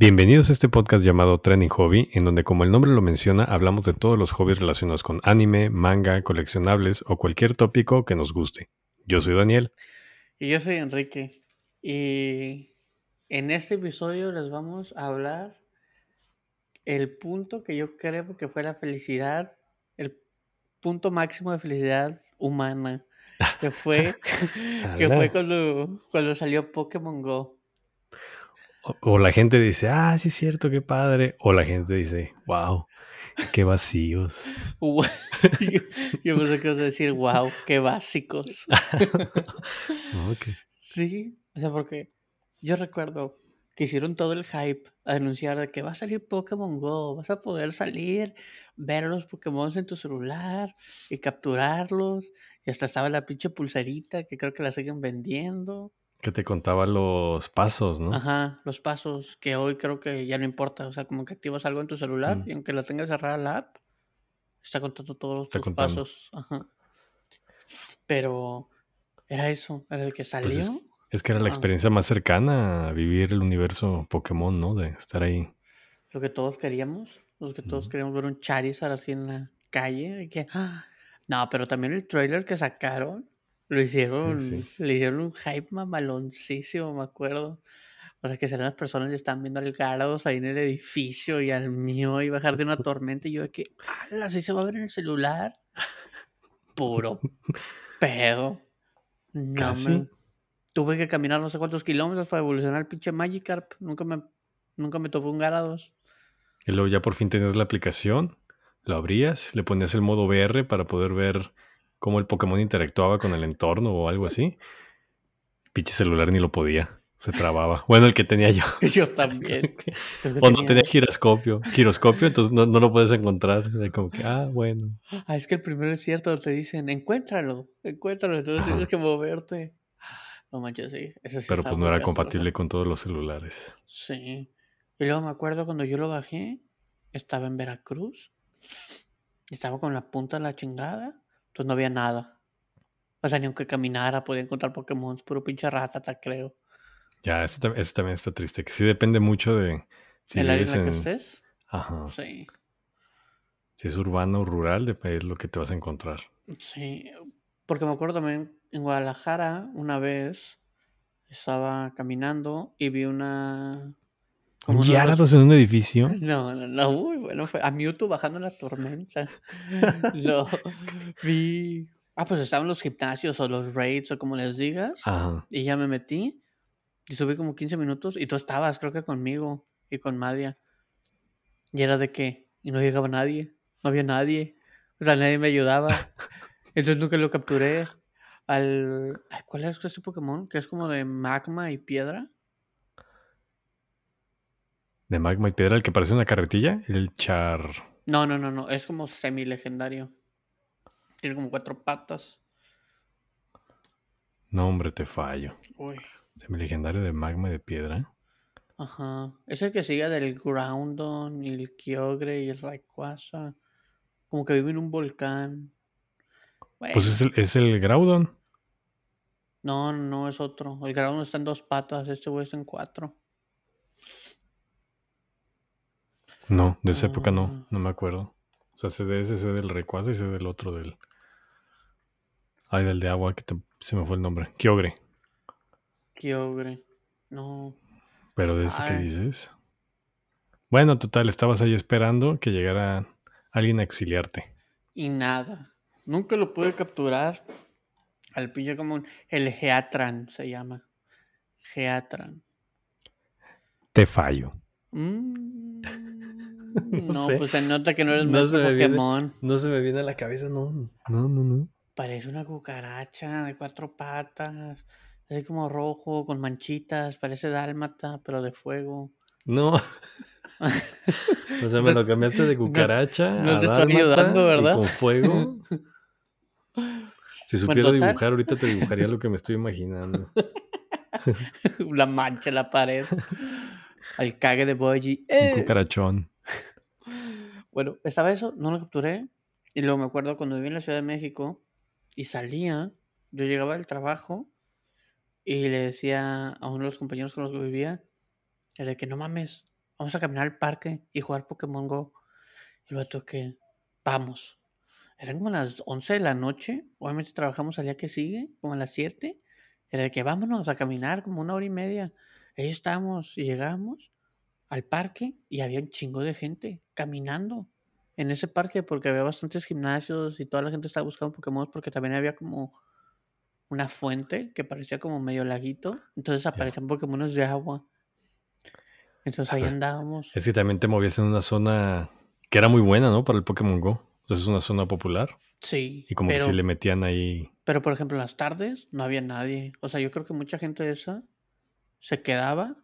Bienvenidos a este podcast llamado Trending Hobby, en donde como el nombre lo menciona, hablamos de todos los hobbies relacionados con anime, manga, coleccionables o cualquier tópico que nos guste. Yo soy Daniel. Y yo soy Enrique. Y en este episodio les vamos a hablar el punto que yo creo que fue la felicidad, el punto máximo de felicidad humana, que fue, que fue cuando, cuando salió Pokémon Go. O, la gente dice, ah, sí es cierto, qué padre. O la gente dice, wow, qué vacíos. yo, pensé que ibas a decir, wow, qué básicos. Sí, o sea, porque yo recuerdo que hicieron todo el hype a anunciar de que va a salir Pokémon Go, vas a poder salir, ver a los Pokémon en tu celular y capturarlos. Y hasta estaba la pinche pulserita que creo que la siguen vendiendo. Que te contaba los pasos, ¿no? Ajá, los pasos, que hoy creo que ya no importa. O sea, como que activas algo en tu celular mm. y aunque la tengas cerrada la app, está contando todos tus pasos. Ajá. Pero era eso, era el que pues salió. es, que era la experiencia más cercana a vivir el universo Pokémon, ¿no? De estar ahí. Lo que todos queríamos, los que todos queríamos ver un Charizard así en la calle. Y que... ¡ah! No, pero también el trailer que sacaron lo hicieron, le hicieron un hype mamaloncísimo, me acuerdo. O sea, que serán las personas que están viendo al Garados ahí en el edificio y al mío y bajar de una tormenta. Y yo de que, ¡hala! ¿Sí se va a ver en el celular? Puro pedo. No, tuve que caminar no sé cuántos kilómetros para evolucionar el pinche Magikarp. Nunca me, nunca me topó un Garados. Y luego ya por fin tenías la aplicación, lo abrías, le ponías el modo VR para poder ver cómo el Pokémon interactuaba con el entorno o algo así. Pinche celular ni lo podía. Se trababa. Bueno, el que tenía yo. Yo también. o no tenía giroscopio. Giroscopio, entonces no, lo puedes encontrar. Como que, ah, bueno. Ah, es que el primero es cierto, te dicen, encuéntralo, encuéntralo, entonces tienes que moverte. No manches, sí. Pero pues no era compatible con todos los celulares. Sí. Y luego me acuerdo cuando yo lo bajé, estaba en Veracruz. Estaba con la punta de la chingada. Entonces no había nada. O sea, ni aunque caminara podía encontrar Pokémon, puro pinche ratata, creo. Ya, eso, también está triste, que sí depende mucho de si ¿El área en la que estés? Ajá. Sí. Si es urbano o rural, es lo que te vas a encontrar. Sí, porque me acuerdo también en Guadalajara, una vez estaba caminando y vi una ¿Un Gyarados en un edificio? No, no, no, muy bueno. Fue a Mewtwo bajando la tormenta. Lo vi. Ah, pues estaban los gimnasios o los raids o como les digas. Ajá. Y ya me metí. Y subí como 15 minutos. Y tú estabas, creo que conmigo y con Madia. Y era de qué? Y no llegaba nadie. No había nadie. O sea, nadie me ayudaba. Entonces nunca lo capturé. Al. ¿Cuál es este Pokémon? Que es como de magma y piedra de magma y piedra, el que parece una carretilla, el char. No, no, no, no, es como semi legendario. Tiene como cuatro patas. No, hombre, te fallo. Uy. Semi legendario de magma y de piedra. Ajá. Es el que sigue del Groundon y el Kyogre y el Rayquaza. Como que vive en un volcán. Pues es el, es el Groudon. No, no es otro. El Groudon está en dos patas, este güey está en cuatro. No, de esa época no, ah. no me acuerdo. O sea, sé de ese, sé del recuazo y sé del otro del. Ay, del de agua, que se me fue el nombre. Kyogre. Kyogre. No. Pero de ese que dices. Bueno, total, estabas ahí esperando que llegara alguien a auxiliarte. Y nada. Nunca lo pude capturar. Al pinche común. El Geatran se llama. Geatran. Te fallo. Mm, no, pues se nota que no eres no Pokémon. no se me viene a la cabeza, no. No, no, no. Parece una cucaracha de cuatro patas. Así como rojo, con manchitas. Parece dálmata, pero de fuego. No. o sea, me lo cambiaste de cucaracha. No, te estoy ayudando, ¿verdad? con fuego. Si supiera dibujar, ahorita te dibujaría lo que me estoy imaginando. La mancha en la pared. Al cague de Boji. ¡Eh! cucarachón. Bueno, estaba eso, no lo capturé. Y luego me acuerdo cuando viví en la Ciudad de México y salía, yo llegaba del trabajo y le decía a uno de los compañeros con los que vivía, era de que no mames, vamos a caminar al parque y jugar Pokémon Go. Y luego que, vamos. Eran como las 11 de la noche. Obviamente trabajamos al día que sigue, como a las 7. Era de que vámonos a caminar como una hora y media. Ahí estamos y llegamos al parque y había un chingo de gente caminando en ese parque porque había bastantes gimnasios y toda la gente estaba buscando Pokémon porque también había como una fuente que parecía como medio laguito. Entonces aparecían Pokémon de agua. Entonces ahí andábamos. Es que también te movías en una zona que era muy buena, ¿no? Para el Pokémon Go. Entonces es una zona popular. Sí. Y como que si le metían ahí. Pero por ejemplo, en las tardes no había nadie. O sea, yo creo que mucha gente de esa se quedaba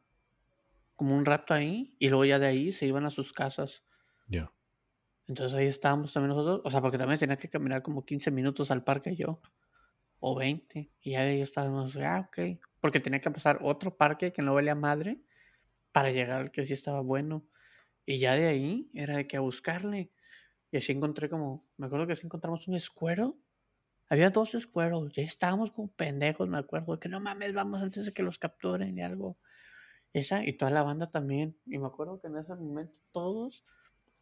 como un rato ahí y luego ya de ahí se iban a sus casas. Ya. Entonces ahí estábamos también nosotros. O sea, porque también tenía que caminar como 15 minutos al parque yo. O 20. Y ya de ahí estábamos, ah, ok. Porque tenía que pasar otro parque que no valía madre para llegar al que sí estaba bueno. Y ya de ahí era de que a buscarle. Y así encontré como, me acuerdo que así encontramos un escuero. Había dos escueros, ya estábamos como pendejos, me acuerdo, que no mames, vamos antes de que los capturen y algo. Esa y toda la banda también. Y me acuerdo que en ese momento todos,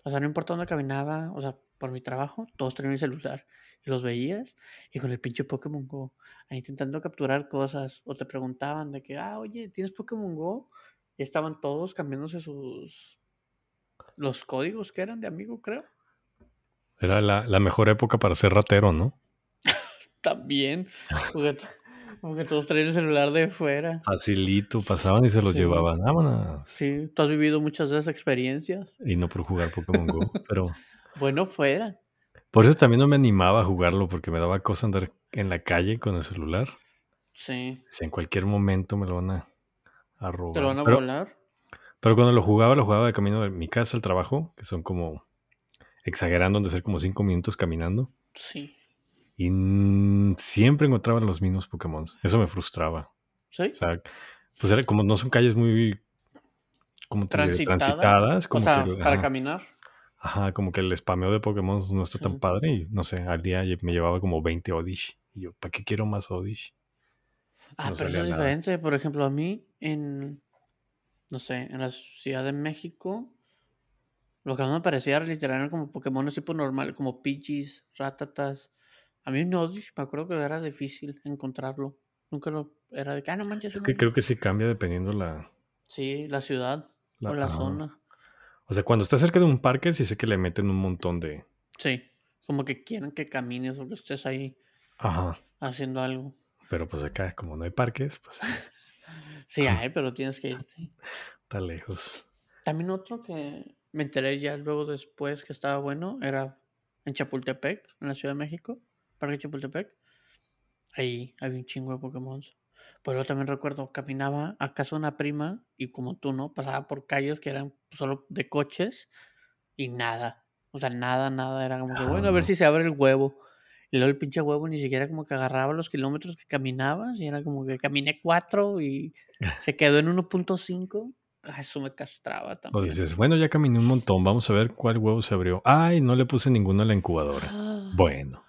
o sea, no importa dónde caminaba, o sea, por mi trabajo, todos tenían el celular. Y los veías y con el pinche Pokémon Go, intentando capturar cosas. O te preguntaban de que, ah, oye, ¿tienes Pokémon Go? Y estaban todos cambiándose sus, los códigos que eran de amigo, creo. Era la, mejor época para ser ratero, ¿no? También. Porque, todos traían el celular de fuera. Facilito, pasaban y se los llevaban. Vámonos. Sí, tú has vivido muchas de esas experiencias. Y no por jugar Pokémon Go, pero. Bueno, fuera. Por eso también no me animaba a jugarlo, porque me daba cosa andar en la calle con el celular. Sí. Si en cualquier momento me lo van a, a robar. ¿Te lo van a volar? Pero cuando lo jugaba, lo jugaba de camino de mi casa al trabajo, que son como, exagerando, de ser como cinco minutos caminando. Sí. Y siempre encontraban los mismos Pokémon. Eso me frustraba. Sí. O sea, pues era como no son calles muy como transitadas. Como o sea, para caminar. Ajá, como que el spameo de Pokémon no está tan padre. Y no sé, al día me llevaba como 20 Odish. Y yo, ¿para qué quiero más Odish? Ah, pero eso es diferente. Por ejemplo, a mí en no sé, en la Ciudad de México, lo que a mí me parecía literal como Pokémon tipo normal, como Pidgeys, Ratatas. A mí no, me acuerdo que era difícil encontrarlo. Nunca lo era de que, ah, no manches. Es que creo que sí cambia dependiendo la. Sí, la ciudad o la zona. O sea, cuando estás cerca de un parque, sí sé que le meten un montón de. Sí, como que quieren que camines o que estés ahí Ajá. haciendo algo. Pero pues acá, como no hay parques, pues. Sí hay, pero tienes que irte. Está lejos. También otro que me enteré ya luego después que estaba bueno era en Chapultepec, en la Ciudad de México, Parque Chapultepec. Ahí había un chingo de Pokémon. Pero también recuerdo, caminaba a casa de una prima y como tú, ¿no? Pasaba por calles que eran solo de coches y nada. O sea, nada, nada. Era como que, bueno, a ver si se abre el huevo. Y luego el pinche huevo ni siquiera como que agarraba los kilómetros que caminabas. Y era como que caminé cuatro y se quedó en 1.5. Ah, eso me castraba también. O dices, bueno, ya caminé un montón. Vamos a ver cuál huevo se abrió. Ay, no le puse ninguno a la incubadora. Ah. bueno.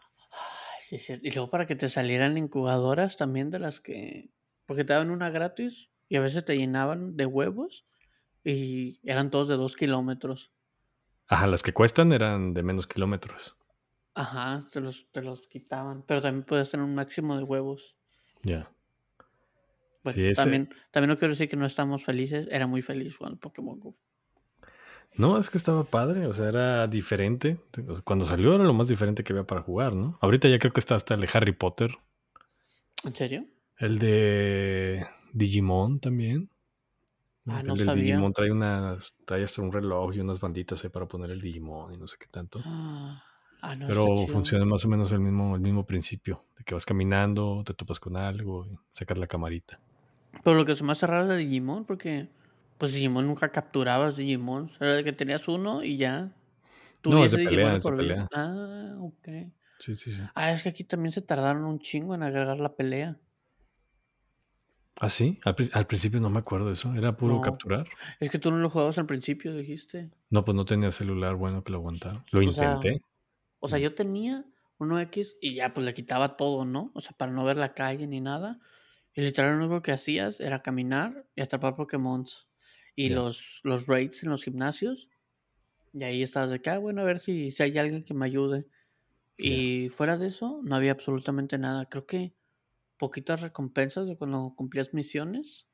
Sí, sí. Y luego para que te salieran incubadoras también de las que... Porque te daban una gratis y a veces te llenaban de huevos y eran todos de dos kilómetros. Ajá, las que cuestan eran de menos kilómetros. Ajá, te los, te los quitaban. Pero también puedes tener un máximo de huevos. Ya. sí, también, también no quiero decir que no estamos felices. Era muy feliz jugando Pokémon Go. No, es que estaba padre, o sea, era diferente. Cuando salió era lo más diferente que había para jugar, ¿no? Ahorita ya creo que está hasta el de Harry Potter. ¿En serio? El de Digimon también. Ah, no el del Digimon trae unas, trae hasta un reloj y unas banditas ahí para poner el Digimon y no sé qué tanto. Ah. Ah, Pero funciona más o menos el mismo, el mismo principio, de que vas caminando, te topas con algo y sacas la camarita. Pero lo que me hace raro es de Digimon, porque pues Digimon nunca capturabas Digimon. Era de que tenías uno y ya. Tú no, es de pelea, por pelea. Ah, ok. Sí, sí, sí. Ah, es que aquí también se tardaron un chingo en agregar la pelea. ¿Ah, sí? Al, principio no me acuerdo de eso. ¿Era puro capturar? Es que tú no lo jugabas al principio, dijiste. No, pues no tenía celular bueno que lo aguantara. Lo intenté. O sea, yo tenía uno X y ya pues le quitaba todo, ¿no? O sea, para no ver la calle ni nada. Y literal lo único que hacías era caminar y atrapar Pokémon. Y los, los raids en los gimnasios. Y ahí estabas de acá, ah, bueno, a ver si, si hay alguien que me ayude. Y fuera de eso, no había absolutamente nada. Creo que poquitas recompensas de cuando cumplías misiones.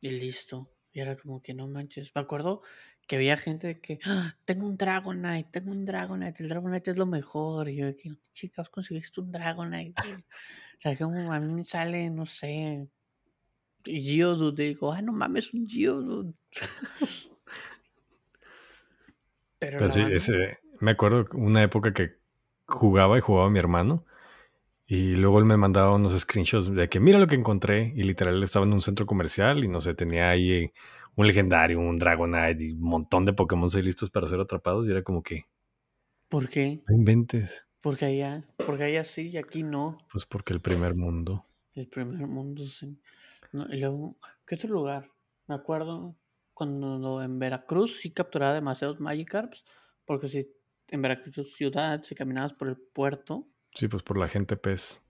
Y listo. Y era como que no manches. Me acuerdo que había gente que, ah, tengo un Dragonite, tengo un Dragonite, el Dragonite es lo mejor. Y yo, que, chicas, conseguiste un Dragonite. o sea, como a mí me sale, no sé, Geodude. Digo, ah, no mames, un Geodude. Pero, sí, ese, me acuerdo una época que jugaba y jugaba mi hermano. Y luego él me mandaba unos screenshots de que mira lo que encontré. Y literal estaba en un centro comercial y no sé, tenía ahí un legendario, un Dragonite y un montón de Pokémon listos para ser atrapados. Y era como que. ¿Por qué? No inventes. Porque allá, porque allá sí y aquí no. Pues porque el primer mundo. El primer mundo, sí. Y luego, ¿qué otro lugar? Me acuerdo cuando en Veracruz sí capturaba demasiados Magikarps. Porque si en Veracruz ciudad, si caminabas por el puerto. Sí, pues por la gente pez.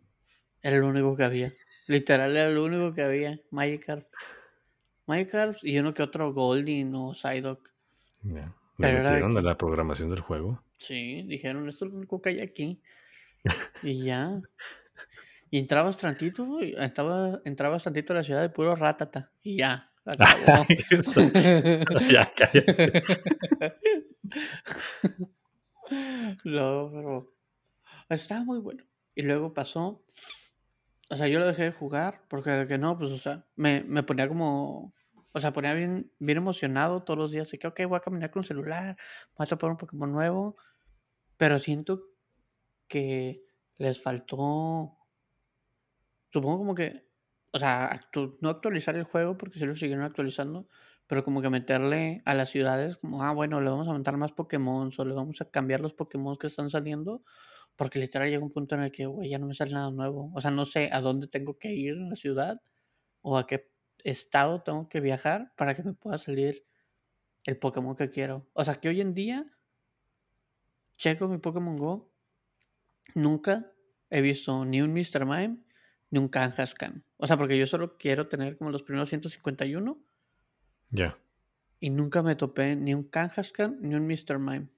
Era lo único que había. Literal era lo único que había. Magikarp. Magikarp y uno que otro Golding o Psyduck. Yeah. ¿Le metieron de la programación del juego? Sí, dijeron, esto es lo único que hay aquí. y ya. Y entrabas tantito, estaba, entrabas tantito a la ciudad de puro ratata. Y ya. Acabó. ya, cállate. no, pero estaba muy bueno. Y luego pasó, o sea, yo lo dejé de jugar porque que no, pues, o sea, me, me ponía como, o sea, ponía bien, bien emocionado todos los días. De que, ok, voy a caminar con un celular, voy a topar un Pokémon nuevo. Pero siento que les faltó, supongo como que, o sea, no actualizar el juego porque se lo siguieron actualizando, pero como que meterle a las ciudades como, ah, bueno, le vamos a montar más Pokémon o le vamos a cambiar los Pokémon que están saliendo, porque literal llega un punto en el que, güey, ya no me sale nada nuevo. O sea, no sé a dónde tengo que ir en la ciudad o a qué estado tengo que viajar para que me pueda salir el Pokémon que quiero. O sea, que hoy en día, checo mi Pokémon Go, nunca he visto ni un Mr. Mime ni un Kangaskhan. O sea, porque yo solo quiero tener como los primeros 151 ya. Y nunca me topé ni un Kangaskhan ni un Mr. Mime.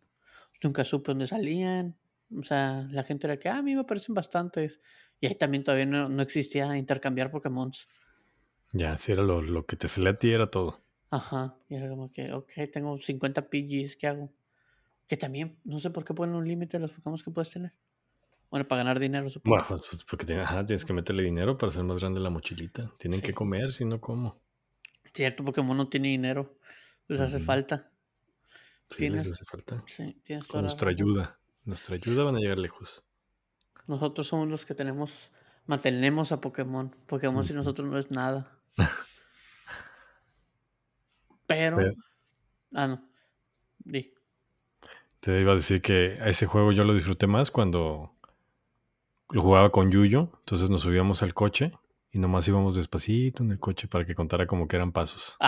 Nunca supe dónde salían. O sea, la gente era que, ah, a mí me parecen bastantes. Y ahí también todavía no, existía intercambiar Pokémon. Ya, si era lo, que te salía a ti, era todo. Ajá. Y era como que, ok, tengo 50 PGs, ¿qué hago? Que también, no sé por qué ponen un límite a los Pokémon que puedes tener. Bueno, para ganar dinero, supongo. Bueno, pues, pues porque tienes, que meterle dinero para hacer más grande la mochilita. Tienen que comer, si no, ¿cómo? Cierto, Pokémon no tiene dinero. Les hace falta. Sí, les hace falta. Sí, tienes Con nuestra ayuda. Nuestra ayuda van a llegar lejos. Nosotros somos los que tenemos, mantenemos a Pokémon. Pokémon sin nosotros no es nada. Pero, Ah, no. Di. Te iba a decir que a ese juego yo lo disfruté más cuando lo jugaba con Yuyo. Entonces nos subíamos al coche y nomás íbamos despacito en el coche para que contara como que eran pasos.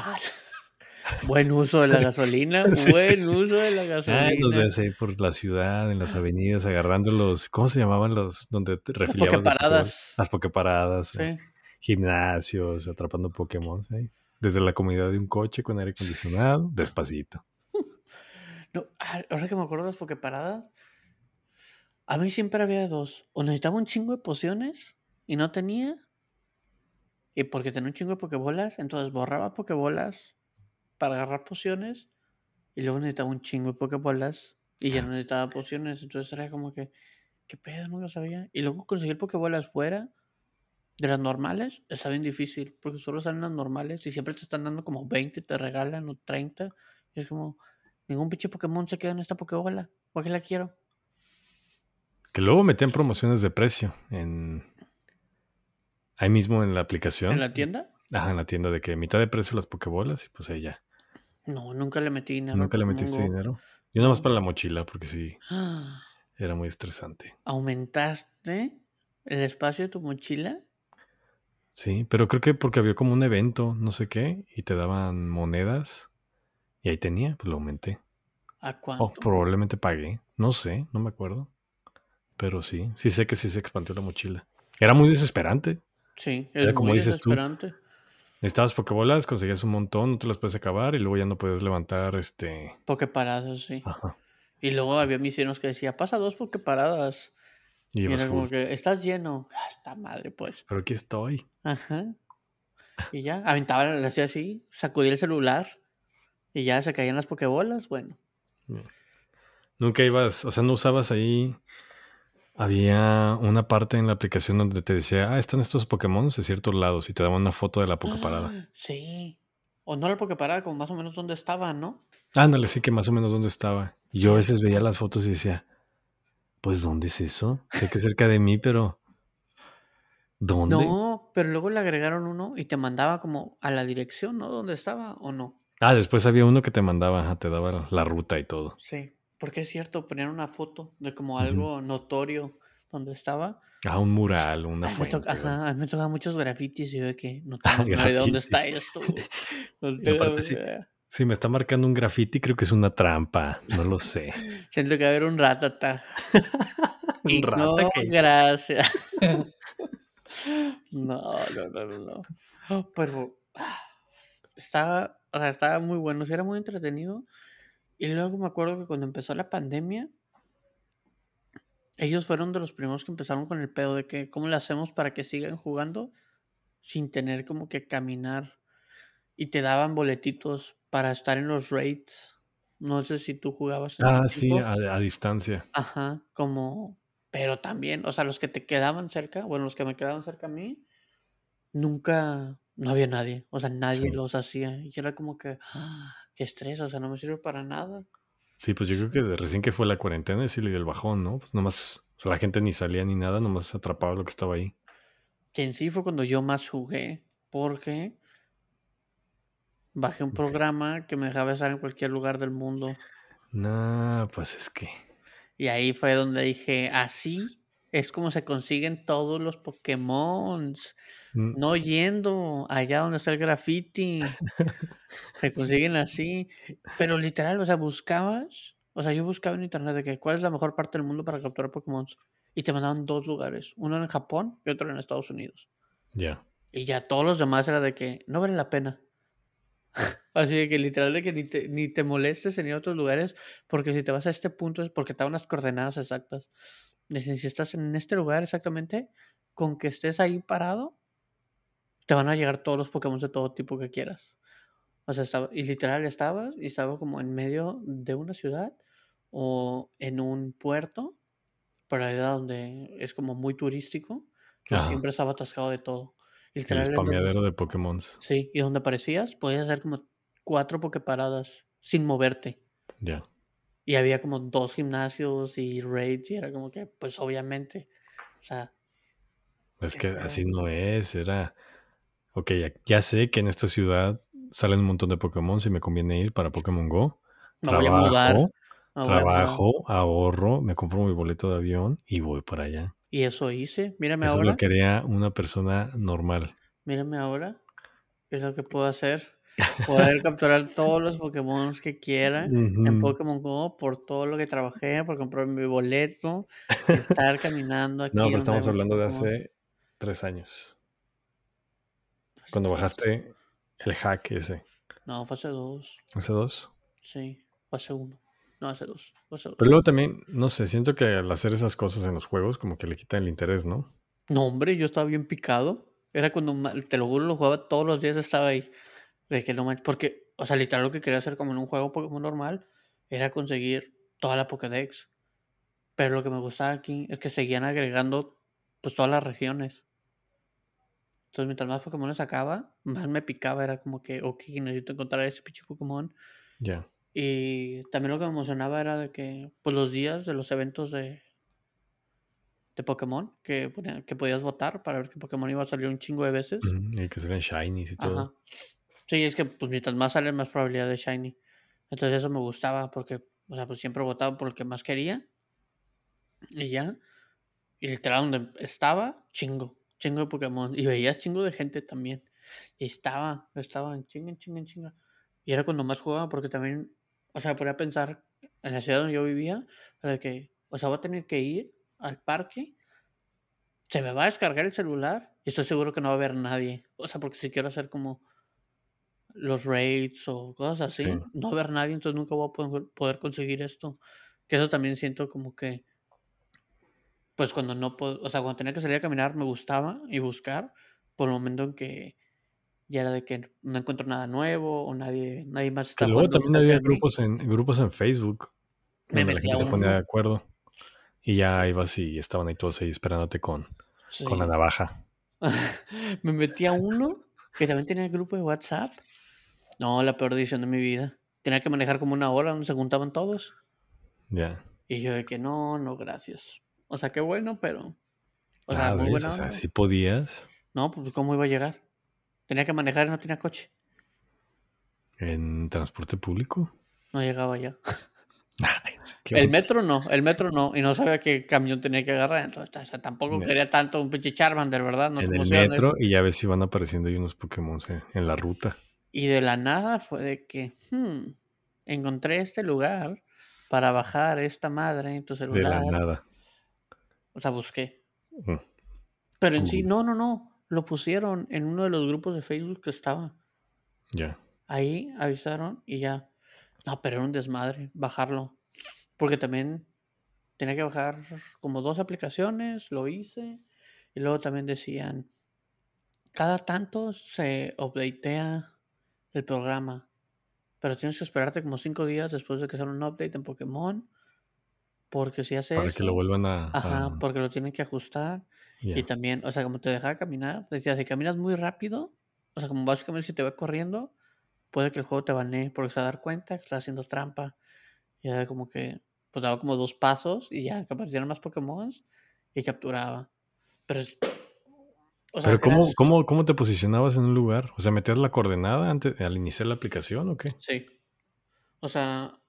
Ah, buen uso de la gasolina, buen uso de la gasolina. Ah, nos ves ahí por la ciudad, en las avenidas, agarrando los, ¿cómo se llamaban los donde te refiliabas? Las pokeparadas. Las pokeparadas. Sí. Gimnasios, atrapando Pokémon. Desde la comunidad de un coche con aire acondicionado, despacito. No, ahora que me acuerdo de las pokeparadas, a mí siempre había dos. O necesitaba un chingo de pociones y no tenía, y porque tenía un chingo de pokebolas, entonces borraba pokebolas para agarrar pociones. Y luego necesitaba un chingo de pokebolas y ya no necesitaba pociones. Entonces era como que, ¿qué pedo? No lo sabía. Y luego conseguir pokebolas fuera de las normales está bien difícil. Porque solo salen las normales y siempre te están dando como 20, te regalan o 30. Y es como, ningún pinche Pokémon se queda en esta pokebola. ¿Por qué la quiero? Que luego metían promociones de precio en Ahí mismo en la aplicación. ¿En la tienda? Ajá, en la tienda de que mitad de precio las pokebolas y pues ahí ya. No, nunca le metí dinero. ¿Nunca le metiste dinero? Yo nada más para la mochila porque sí. Era muy estresante. ¿Aumentaste el espacio de tu mochila? Sí, pero creo que porque había como un evento, no sé qué, y te daban monedas. Y ahí tenía, pues lo aumenté. ¿A cuánto? O probablemente pagué. No sé, no me acuerdo. Pero sí, sí sé que sí se expandió la mochila. Era muy desesperante. Sí, es como muy desesperante. Necesitabas pokebolas, conseguías un montón, no te las puedes acabar y luego ya no puedes levantar este. Pokeparadas, sí. Ajá. Y luego había misiones que decía, pasa dos pokeparadas. Y, y era como que, estás lleno. Ah, esta madre, pues. Pero aquí estoy. Ajá. Y ya, aventaba, le hacía así, sacudía el celular y ya se caían las pokebolas, bueno. Nunca ibas, o sea, no usabas ahí. Había una parte en la aplicación donde te decía, ah, están estos Pokémon de ciertos lados y te daba una foto de la Pokeparada. sí. O no la Pokeparada, como más o menos dónde estaba, ¿no? Ándale, sí que más o menos dónde estaba. Y yo a veces veía las fotos y decía, pues, ¿dónde es eso? Sé que es cerca de mí, pero ¿dónde? No, pero luego le agregaron uno y te mandaba como a la dirección, ¿no? ¿Dónde estaba o no? Ah, después había uno que te mandaba, te daba la ruta y todo. Sí, porque es cierto, ponían una foto de como algo notorio donde estaba. Ah, un mural, una Ay, fuente. Me ajá, a mí me tocaban muchos grafitis y yo de que no tengo idea dónde está esto. si, me está marcando un graffiti, creo que es una trampa, no lo sé. Siento que va a haber un ratata. un rata no, gracias. no, no, no, no, no. Pero ah, estaba o sea, estaba muy bueno, sí era muy entretenido. Y luego me acuerdo que cuando empezó la pandemia, ellos fueron de los primeros que empezaron con el pedo de que cómo le hacemos para que sigan jugando sin tener como que caminar. Y te daban boletitos para estar en los raids. No sé si tú jugabas. En ah, sí, a, a, distancia. Ajá, como... Pero también, o sea, los que te quedaban cerca, bueno, los que me quedaban cerca a mí, nunca, no había nadie, o sea, nadie los hacía. Y era como que, ¡ah! Qué estrés, o sea, no me sirve para nada. Sí, pues yo creo que de recién que fue la cuarentena sí le dio el bajón, ¿no? Pues nomás, o sea, la gente ni salía ni nada, nomás atrapaba lo que estaba ahí. Que en sí fue cuando yo más jugué, porque bajé un programa que me dejaba estar en cualquier lugar del mundo. No, pues es que. Y ahí fue donde dije, así es como se consiguen todos los Pokémon. Mm. No yendo allá donde está el graffiti. se consiguen así. Pero literal, o sea, buscabas. O sea, yo buscaba en internet de que cuál es la mejor parte del mundo para capturar Pokémon. Y te mandaban dos lugares. Uno en Japón y otro en Estados Unidos. Ya. Y ya todos los demás era de que no vale la pena. Así de que literal de que ni te, ni te molestes en ir a otros lugares, porque si te vas a este punto es porque te dan unas coordenadas exactas. Dicen, si estás en este lugar exactamente, con que estés ahí parado, te van a llegar todos los Pokémon de todo tipo que quieras. O sea, estaba, y literal estabas, y estaba como en medio de una ciudad o en un puerto, por allá donde es como muy turístico, pues siempre estaba atascado de todo. Literal, el spameadero de Pokémon. Sí, y donde aparecías podías hacer como cuatro Poképaradas sin moverte. Ya. Y había como dos gimnasios y raids y era como que, pues obviamente, o sea... Es que así no es, era... Ok, ya, sé que en esta ciudad salen un montón de Pokémon, si me conviene ir para Pokémon Go. trabajo, trabajo, ahorro, me compro mi boleto de avión y voy para allá. Y eso hice, mírame ahora. Eso lo quería una persona normal. Mírame ahora, es lo que puedo hacer poder capturar todos los Pokémon que quieran en Pokémon Go por todo lo que trabajé, por comprar mi boleto, estar caminando aquí. No, pero estamos hablando de hace tres años. Cuando bajaste el hack ese. No, fue hace dos. ¿Hace dos? Sí, fue hace uno. No, hace dos. Pero luego también, no sé, siento que al hacer esas cosas en los juegos como que le quitan el interés, ¿no? No, hombre, yo estaba bien picado. Era cuando, te lo juro, lo jugaba todos los días, estaba ahí. De que no manches, porque, o sea, literal lo que quería hacer como en un juego Pokémon normal era conseguir toda la Pokédex. Pero lo que me gustaba aquí es que seguían agregando pues todas las regiones. Entonces, mientras más Pokémon sacaba, más me picaba. Era como que, ok, necesito encontrar ese pinche Pokémon. Ya. Y también lo que me emocionaba era de que, pues los días de los eventos de, de Pokémon, que, que podías votar para ver qué Pokémon iba a salir un chingo de veces. y que salían shinies y todo. Ajá. Sí, es que pues mientras más sale, más probabilidad de Shiny. Entonces eso me gustaba porque, o sea, pues siempre votaba por lo que más quería. Y ya. Y literal donde estaba, chingo. Chingo de Pokémon. Y veías chingo de gente también. Y estaba, estaba en chinga, en chinga, en chinga. Y era cuando más jugaba porque también, o sea, podía pensar en la ciudad donde yo vivía, que, o sea, voy a tener que ir al parque, se me va a descargar el celular y estoy seguro que no va a haber nadie. O sea, porque si quiero hacer como los raids o cosas así, no ver nadie, entonces nunca voy a poder conseguir esto. Que eso también siento como que, pues cuando no puedo, o sea, cuando tenía que salir a caminar me gustaba y buscar, por el momento en que ya era de que no encuentro nada nuevo o nadie, nadie más está que luego también había grupos en, grupos en Facebook me donde la gente se ponía de acuerdo y ya ibas y estaban ahí todos ahí esperándote con, con la navaja. me metí a uno que también tenía el grupo de WhatsApp. No, la peor decisión de mi vida. Tenía que manejar como una hora donde se juntaban todos. Ya. Y yo de que no, no, gracias. O sea, qué bueno, pero. O sea, ah, muy O sea, si podías. No, pues ¿cómo iba a llegar? Tenía que manejar y no tenía coche. ¿En transporte público? No llegaba ya. el metro no, el metro no, y no sabía qué camión tenía que agarrar, entonces tampoco quería tanto un pinche Charmander, ¿verdad? en el metro y ya ves si van apareciendo ahí unos Pokémon en la ruta. Y de la nada fue de que, hmm, encontré este lugar para bajar esta madre en tu celular. De la nada. O sea, busqué. Mm. Pero en sí, no, no, no, lo pusieron en uno de los grupos de Facebook que estaba. Ya. Ahí avisaron y ya no, pero era un desmadre bajarlo. Porque también tenía que bajar como dos aplicaciones, lo hice. Y luego también decían, cada tanto se updatea el programa. Pero tienes que esperarte como cinco días después de que salga un update en Pokémon. Porque si hace Para que lo vuelvan a... Ajá, porque lo tienen que ajustar. Y también, o sea, como te dejaba caminar, decía, si caminas muy rápido, o sea, como básicamente si te va corriendo, puede que el juego te banee porque se va a dar cuenta que está haciendo trampa. Y ya como que, pues daba como dos pasos y ya que aparecieron más Pokémon y capturaba. Pero, o sea, ¿cómo, cómo, cómo, te posicionabas en un lugar? O sea, ¿metías la coordenada antes, al iniciar la aplicación o qué? Sí. O sea,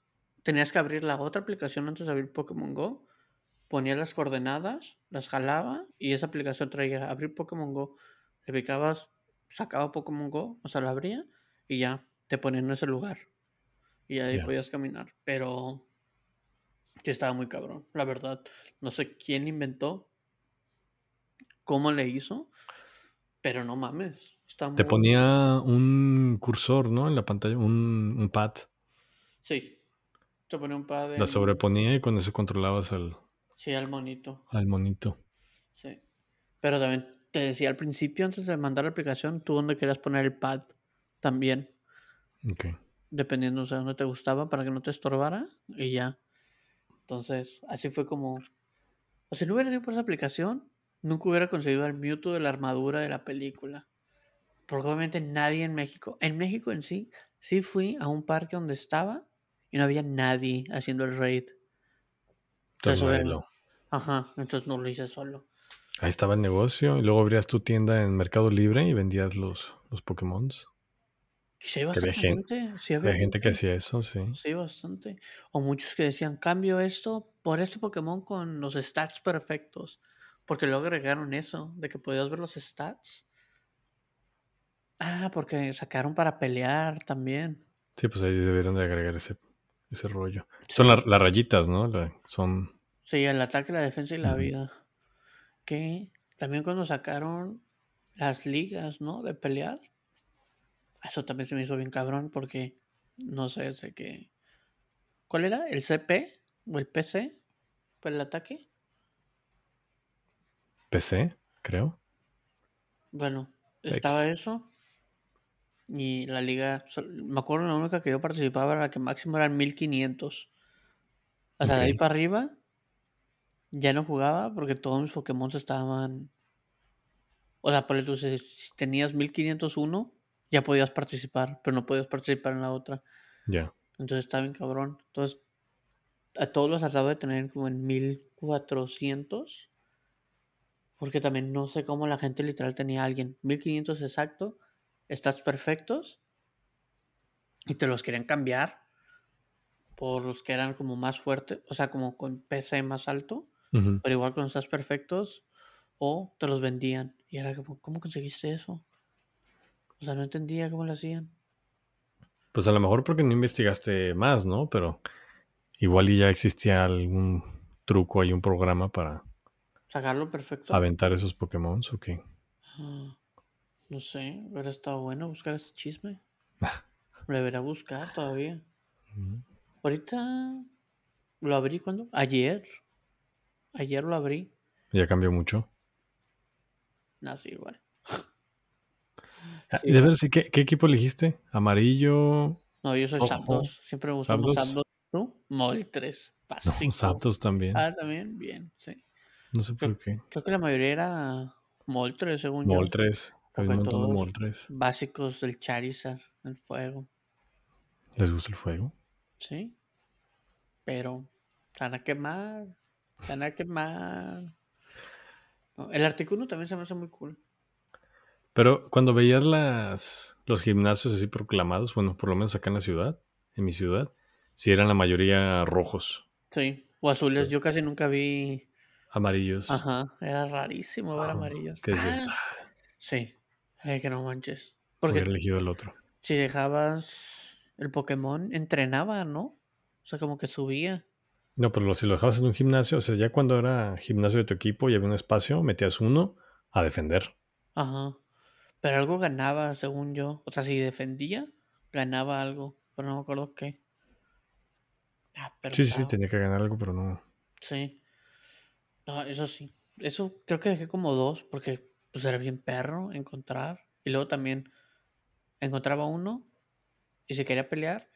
tenías que abrir la otra aplicación antes de abrir Pokémon Go. Ponía las coordenadas, las jalaba y esa aplicación traía abrir Pokémon Go. Le picabas, sacaba Pokémon Go, o sea, la abría y ya te ponían en ese lugar. Y ahí podías caminar. Pero sí estaba muy cabrón, la verdad. No sé quién inventó, cómo le hizo, pero no mames. Te ponía un cursor, ¿no? En la pantalla, un, pad. Sí. Te ponía un pad. La sobreponía y con eso controlabas al. Sí, al monito. Al monito. Sí. Pero también te decía al principio, antes de mandar la aplicación, tú dónde querías poner el pad también. Dependiendo, o sea, dónde te gustaba para que no te estorbara y ya. Entonces, así fue como. O si no hubiera sido por esa aplicación, nunca hubiera conseguido el Mewtwo de la armadura de la película. Porque obviamente nadie en México. En México en sí, sí fui a un parque donde estaba y no había nadie haciendo el raid. Entonces, ajá, entonces no lo hice solo. Ahí estaba el negocio y luego abrías tu tienda en Mercado Libre y vendías los, los Pokémon. Sí, había gente, había, gente que hacía eso, sí. Sí, bastante. O muchos que decían, cambio esto por este Pokémon con los stats perfectos. Porque luego agregaron eso, de que podías ver los stats. Ah, porque sacaron para pelear también. Sí, pues ahí debieron de agregar ese, ese rollo. Son las rayitas, ¿no? son... Sí, el ataque, la defensa y la vida. Que también cuando sacaron las ligas, ¿no? De pelear eso también se me hizo bien cabrón porque no sé, sé que... ¿Cuál era? ¿El CP o el PC? ¿Para el ataque? PC, creo. Bueno, estaba eso. Y la liga, me acuerdo la única que yo participaba era la que máximo eran 1500. O sea, de ahí para arriba ya no jugaba porque todos mis Pokémon estaban. O sea, por eso si tenías 1501, ya podías participar, pero no podías participar en la otra. Ya. Entonces está bien cabrón. Entonces, a todos los tratado de tener como en 1400. Porque también no sé cómo la gente literal tenía a alguien. 1500 exacto. Estás perfectos. Y te los querían cambiar. Por los que eran como más fuertes. O sea, como con PC más alto. Pero igual cuando estás perfectos. O te los vendían. Y era como, ¿cómo conseguiste eso? O sea, no entendía cómo lo hacían. Pues a lo mejor porque no investigaste más, ¿no? Pero igual ya existía algún truco ahí, un programa para... Sacarlo perfecto. Aventar esos Pokémon o qué. Ah, no sé, hubiera estado bueno buscar ese chisme. Lo debería buscar todavía. Ahorita lo abrí cuando? Ayer. Ayer lo abrí. ¿Ya cambió mucho? No, sí, igual. Ah, y de ver, ¿qué, ¿qué equipo elegiste? ¿Amarillo? No, yo soy Santos. Siempre me gustó Santos. ¿Tú? Mol 3. No, Santos también. Ah, también, bien, sí. No sé por qué. Creo que la mayoría era Mol 3, según yo. Mol 3. Hay un montón de Mol 3. Básicos del Charizard, el fuego. ¿Les gusta el fuego? Sí. Pero se van a quemar. Se van a quemar. el Articuno también se me hace muy cool. Pero cuando veías las, los gimnasios así proclamados, bueno, por lo menos acá en la ciudad, en mi ciudad, sí eran la mayoría rojos. Sí, o azules. Yo casi nunca vi amarillos. Ajá, era rarísimo ver amarillos. ¿Qué ah, sí, que no manches. Porque elegido el otro. Si dejabas el Pokémon, entrenaba, ¿no? O sea, como que subía. No, pero si lo dejabas en un gimnasio, o sea, ya cuando era gimnasio de tu equipo y había un espacio, metías uno a defender. Ajá. Pero algo ganaba, según yo. O sea, si defendía, ganaba algo. Pero no me acuerdo qué. Ah, sí, sí, tenía que ganar algo, pero no. Sí. Eso sí. Eso creo que dejé como dos, porque pues era bien perro encontrar. Y luego también encontraba uno y si quería pelear,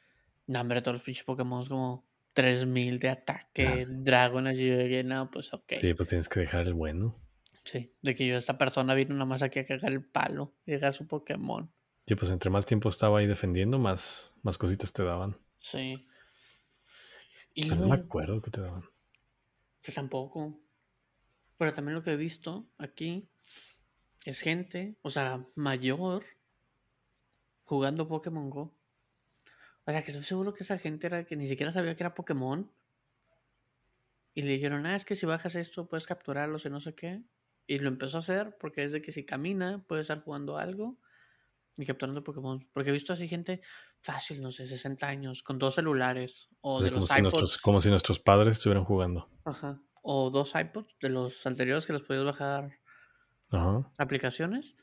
no, hombre, todos los pinches Pokémon como 3000 de ataque, ah, Dragon, y no, pues ok. Sí, pues tienes que dejar el bueno. Sí, de que yo, esta persona vino nada más aquí a cagar el palo y dejar su Pokémon. Sí, pues entre más tiempo estaba ahí defendiendo, más, más cositas te daban. Sí. Y no me acuerdo que te daban. Que tampoco. Pero también lo que he visto aquí es gente, o sea, mayor, jugando Pokémon Go. O sea, que estoy seguro que esa gente era que ni siquiera sabía que era Pokémon. Y le dijeron, ah, es que si bajas esto puedes capturarlos y no sé qué. Y lo empezó a hacer porque es de que si camina puede estar jugando algo y capturando Pokémon. Porque he visto así gente fácil, no sé, 60 años, con dos celulares. O de, los como iPods. Si como si nuestros padres estuvieran jugando. Ajá. O dos iPods de los anteriores que los podías bajar Ajá. aplicaciones.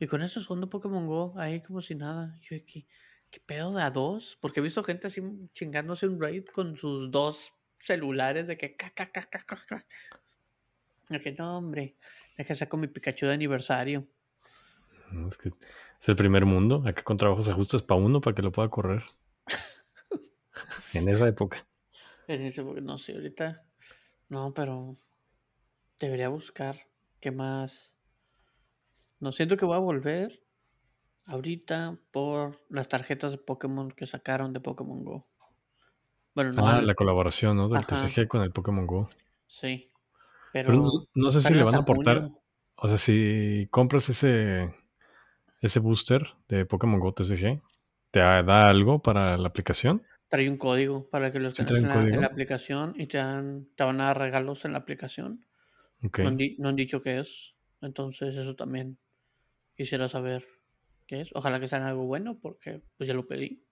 Y con eso es jugando Pokémon Go ahí como si nada. Yo, ¿qué, ¿qué pedo de a dos? Porque he visto gente así chingándose un raid con sus dos celulares de que... De que no, hombre. Deja saco mi Pikachu de aniversario. es que es el primer mundo. Acá con trabajos ajustes para uno para que lo pueda correr. en esa época. En esa época, no sé, ahorita. No, pero debería buscar qué más. No siento que voy a volver ahorita por las tarjetas de Pokémon que sacaron de Pokémon Go. Bueno, no. Ah, la colaboración, ¿no? Del TCG con el Pokémon Go. Sí. Pero, no, sé si le van a aportar. O sea, si compras ese, ese booster de Pokémon Go TCG, ¿te da algo para la aplicación? Trae un código para que lo tengas en, la, aplicación y te, te van a dar regalos en la aplicación. No, han dicho qué es. Entonces, eso también quisiera saber qué es. Ojalá que sea algo bueno, porque pues ya lo pedí.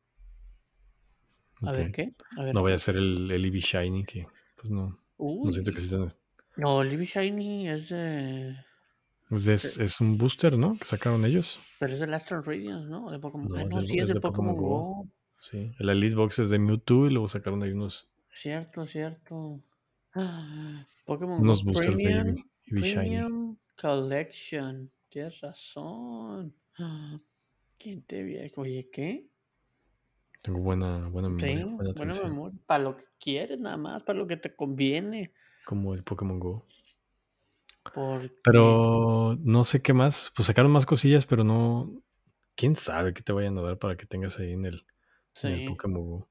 A ver qué. no voy a ser el, el Eevee Shiny, que pues no. No siento que sea no, Libby Shiny es de... Es, un booster, ¿no? Que sacaron ellos. Pero es el Astral Radiance, ¿no? De Pokémon. No, ah, sí, es, de, Pokémon, Go. Sí, el Elite Box es de Mewtwo y luego sacaron ahí unos. Cierto, cierto. Pokémon unos boosters de Eevee, Shiny. Collection. Tienes razón. ¿Quién te ve? Oye, ¿qué? Tengo buena, buena memoria. Sí, buena memoria. Para lo que quieres, nada más, para lo que te conviene como el Pokémon Go. Pero no sé qué más. Pues sacaron más cosillas, pero no. ¿Quién sabe qué te vayan a dar para que tengas ahí en el, Pokémon Go? O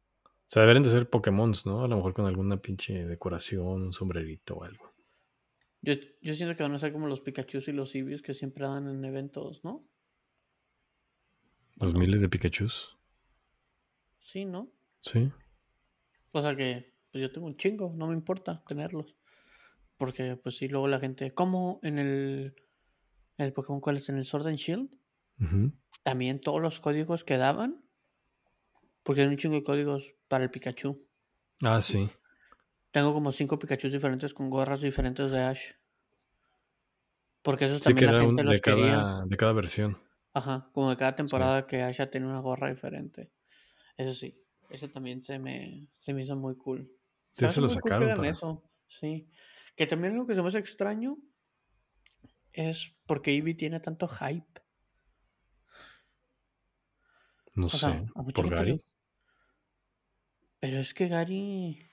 sea, deberían de ser Pokémon, ¿no? A lo mejor con alguna pinche decoración, un sombrerito o algo. Yo, yo siento que van a ser como los Pikachu y los Eevees que siempre dan en eventos, ¿no? Los miles de Pikachu. Sí, ¿no? Sí. O sea que pues yo tengo un chingo, no me importa tenerlos. Porque, pues sí, luego la gente. Como en el. En el Pokémon, ¿cuál es? En el Sword and Shield. También todos los códigos que daban. Porque hay un chingo de códigos para el Pikachu. Ah, sí. Tengo como cinco Pikachu diferentes con gorras diferentes de Ash. Porque eso también la gente los de cada, De cada versión. Ajá, como de cada temporada que Asha tiene una gorra diferente. Eso sí, eso también se me, se me hizo muy cool. Sí, se lo sacaron. eso, sí. Que también lo que se me hace extraño es porque Eevee tiene tanto hype. No sé, por Gary. Pero es que Gary...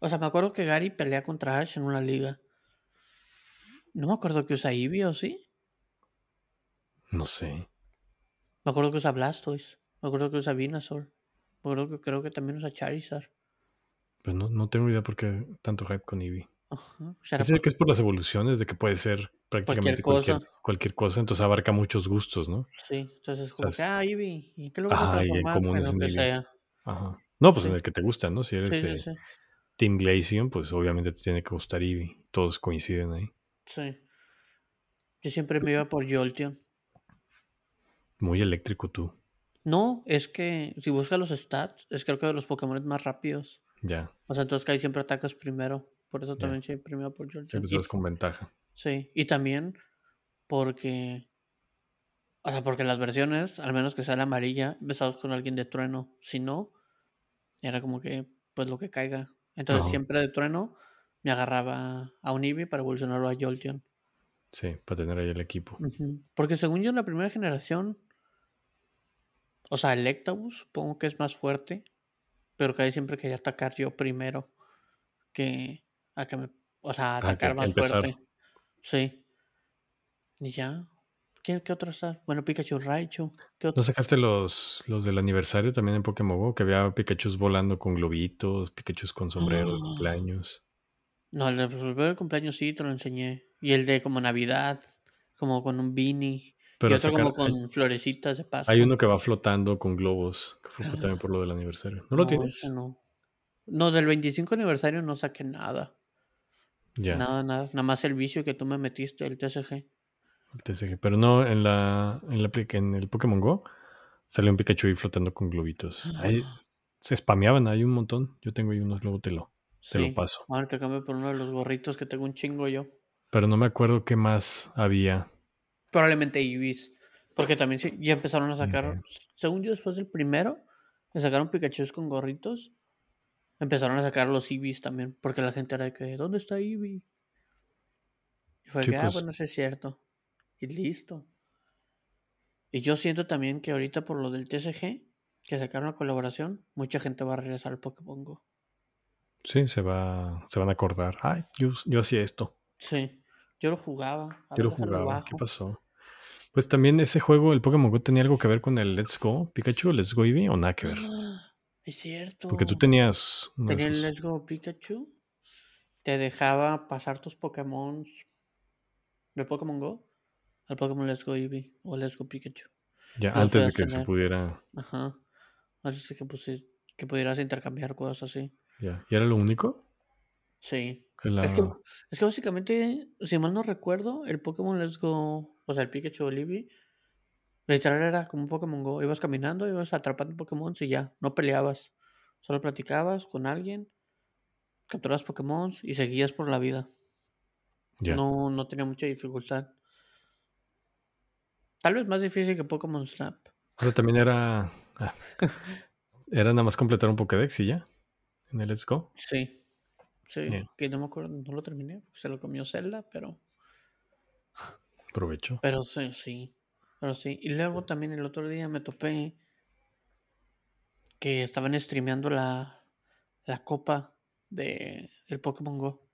O sea, me acuerdo que Gary pelea contra Ash en una liga. No me acuerdo que usa Eevee, ¿o sí? No sé. Me acuerdo que usa Blastoise. Me acuerdo que usa Venusaur. Me acuerdo que creo que también usa Charizard. Pues no, no tengo idea por qué tanto hype con Eevee. Ajá. Sé que es por las evoluciones, de que puede ser prácticamente cualquier cosa. Cualquier, cosa, entonces abarca muchos gustos, ¿no? Sí, entonces como que, ah, Eevee, ¿y qué lo vas a transformar? en que sea. Ajá. No, pues en el que te gusta, ¿no? Si eres Team Glaceon, pues obviamente te tiene que gustar Eevee. Todos coinciden ahí. Sí. Yo siempre me iba por Jolteon. Muy eléctrico tú. No, es que si buscas los stats, es creo que de los Pokémon más rápidos. Ya. O sea, entonces que ahí siempre atacas primero. Por eso también siempre me iba por Jolteon. Siempre con ventaja. Sí, y también porque. O sea, porque las versiones, al menos que sea la amarilla, empezamos con alguien de trueno. Si no, era como que, pues lo que caiga. Entonces siempre de trueno me agarraba a un Eevee para evolucionarlo a Jolteon. Sí, para tener ahí el equipo. Porque según yo, en la primera generación, o sea, el Electabuzz supongo que es más fuerte, pero que ahí siempre quería atacar yo primero que a que me, o sea, atacar más fuerte. Sí. Y ya. ¿Qué, qué otro está? Bueno, Pikachu Raichu. ¿No sacaste los, los del aniversario también en Pokémon Go? Que había Pikachu volando con globitos, Pikachu con sombrero de ¡Ah! cumpleaños. No, el de cumpleaños sí te lo enseñé. Y el de como Navidad, como con un beanie. y otro como con florecitas de paso. Hay uno que va flotando con globos, que fue también por lo del aniversario. ¿No lo tienes? No. no, del 25 aniversario no saqué nada. Ya. Nada, nada. Nada más el vicio que tú me metiste, el TCG. El TCG. Pero no, en la, en, la, en el Pokémon Go salió un Pikachu ahí flotando con globitos. Ahí se spameaban, hay un montón. Yo tengo ahí unos, luego te lo, te lo paso. Ahora te cambio por uno de los gorritos que tengo un chingo yo. Pero no me acuerdo qué más había. Probablemente Ibis. Porque también ya empezaron a sacar. Según yo, después del primero, me sacaron Pikachu con gorritos. Empezaron a sacar los Ibis también. Porque la gente era de que, ¿dónde está Eevee? Y fue que, ah, bueno, eso es cierto. Y listo. Y yo siento también que ahorita por lo del TCG, que sacaron la colaboración, mucha gente va a regresar al Pokémon Go. Sí, se va, se van a acordar. Ay, yo, yo hacía esto. Sí. Yo lo jugaba. Yo lo jugaba. ¿Qué pasó? Pues también ese juego, el Pokémon Go, tenía algo que ver con el Let's Go Pikachu, Let's Go Eevee o nada que ver. Es cierto. Porque tú tenías. Tenía el Let's Go Pikachu. Te dejaba pasar tus Pokémon de Pokémon Go al Pokémon Let's Go Eevee o Let's Go Pikachu. Ya, antes de que se pudiera. Ajá. Antes de que, que pudieras intercambiar cosas así. Ya. ¿Y era lo único? Sí. Es, que, es que básicamente, si mal no recuerdo, el Pokémon Let's Go, o sea, el Pikachu Olivi, literal era como un Pokémon Go. Ibas caminando, ibas atrapando Pokémon y ya, no peleabas. Solo platicabas con alguien, capturabas Pokémon y seguías por la vida. No, no tenía mucha dificultad. Tal vez más difícil que Pokémon Snap. O sea, también era. Ah, era nada más completar un Pokédex y ya. En el Let's Go. Sí. Sí, que no me acuerdo, no lo terminé, porque se lo comió Zelda, pero. Aprovecho. Pero sí, sí. Pero sí. Y luego también el otro día me topé que estaban streameando la, la copa de el Pokémon Go.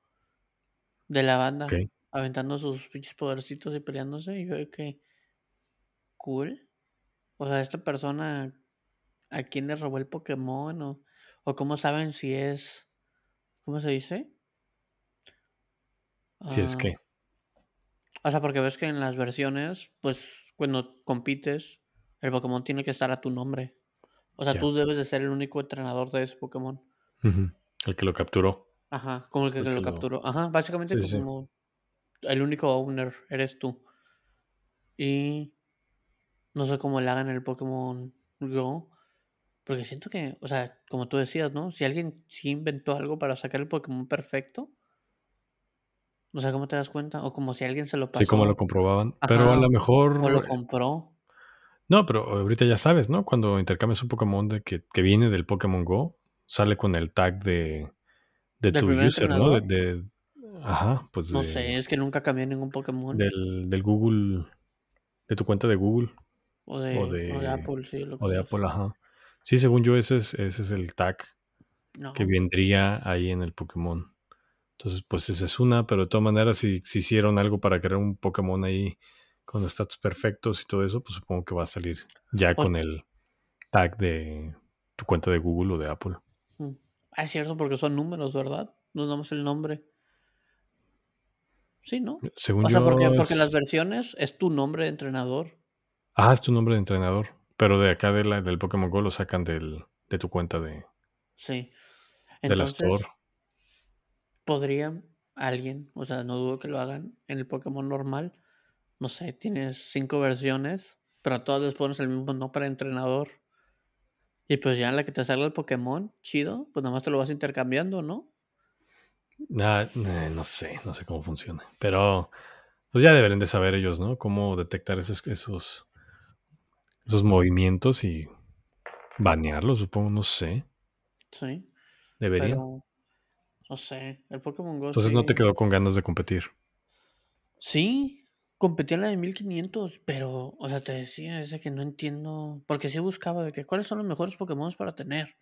De la banda. Aventando sus pinches podercitos y peleándose. Y yo que. Cool. O sea, esta persona. ¿A quién le robó el Pokémon? O, o cómo saben si es ¿Cómo se dice? Si es que. Ah, o sea, porque ves que en las versiones, pues cuando compites, el Pokémon tiene que estar a tu nombre. O sea, tú debes de ser el único entrenador de ese Pokémon. El que lo capturó. Ajá, como el que, lo, capturó. Ajá, básicamente como el único owner eres tú. Y no sé cómo le hagan el Pokémon Go, porque siento que, o sea, como tú decías, ¿no? Si alguien sí inventó algo para sacar el Pokémon perfecto, O sea, ¿cómo te das cuenta? O como si alguien se lo pasó. Sí, como lo comprobaban. pero a lo mejor. O lo compró. No, pero ahorita ya sabes, ¿no? Cuando intercambias un Pokémon de que, que viene del Pokémon Go, sale con el tag de, de tu user, ¿no? De, ajá, pues. No sé, es que nunca cambié ningún Pokémon. Del, del Google, de tu cuenta de Google. O de, o de, Apple, sí. Lo que o de Apple, ajá. Sí, según yo, ese es, ese es el tag que vendría ahí en el Pokémon. Entonces, pues esa es una, pero de todas maneras, si, si hicieron algo para crear un Pokémon ahí con stats perfectos y todo eso, pues supongo que va a salir ya con el tag de tu cuenta de Google o de Apple. Mm. Ah, es cierto, porque son números, ¿verdad? Nos damos el nombre. Sí, ¿no? Según o sea, porque, en las versiones es tu nombre de entrenador. Ah, es tu nombre de entrenador. Pero de acá de la, del Pokémon Go lo sacan del, de tu cuenta de. Sí. de la Store. Podría alguien, o sea, no dudo que lo hagan en el Pokémon normal, no sé, tienes cinco versiones, pero a todas les pones el mismo nombre para entrenador. Y pues ya en la que te salga el Pokémon, chido, pues nada más te lo vas intercambiando, ¿no? Ah, eh, no sé, no sé cómo funciona. Pero pues ya deberían de saber ellos, ¿no? Cómo detectar esos, esos, esos movimientos y banearlos, supongo, no sé. Sí. Deberían. no sé, el Pokémon Go. Entonces no te quedó con ganas de competir. Sí, competía en la de 1500, pero, o sea, te decía, ese que no entiendo, porque sí buscaba de que cuáles son los mejores Pokémon para tener.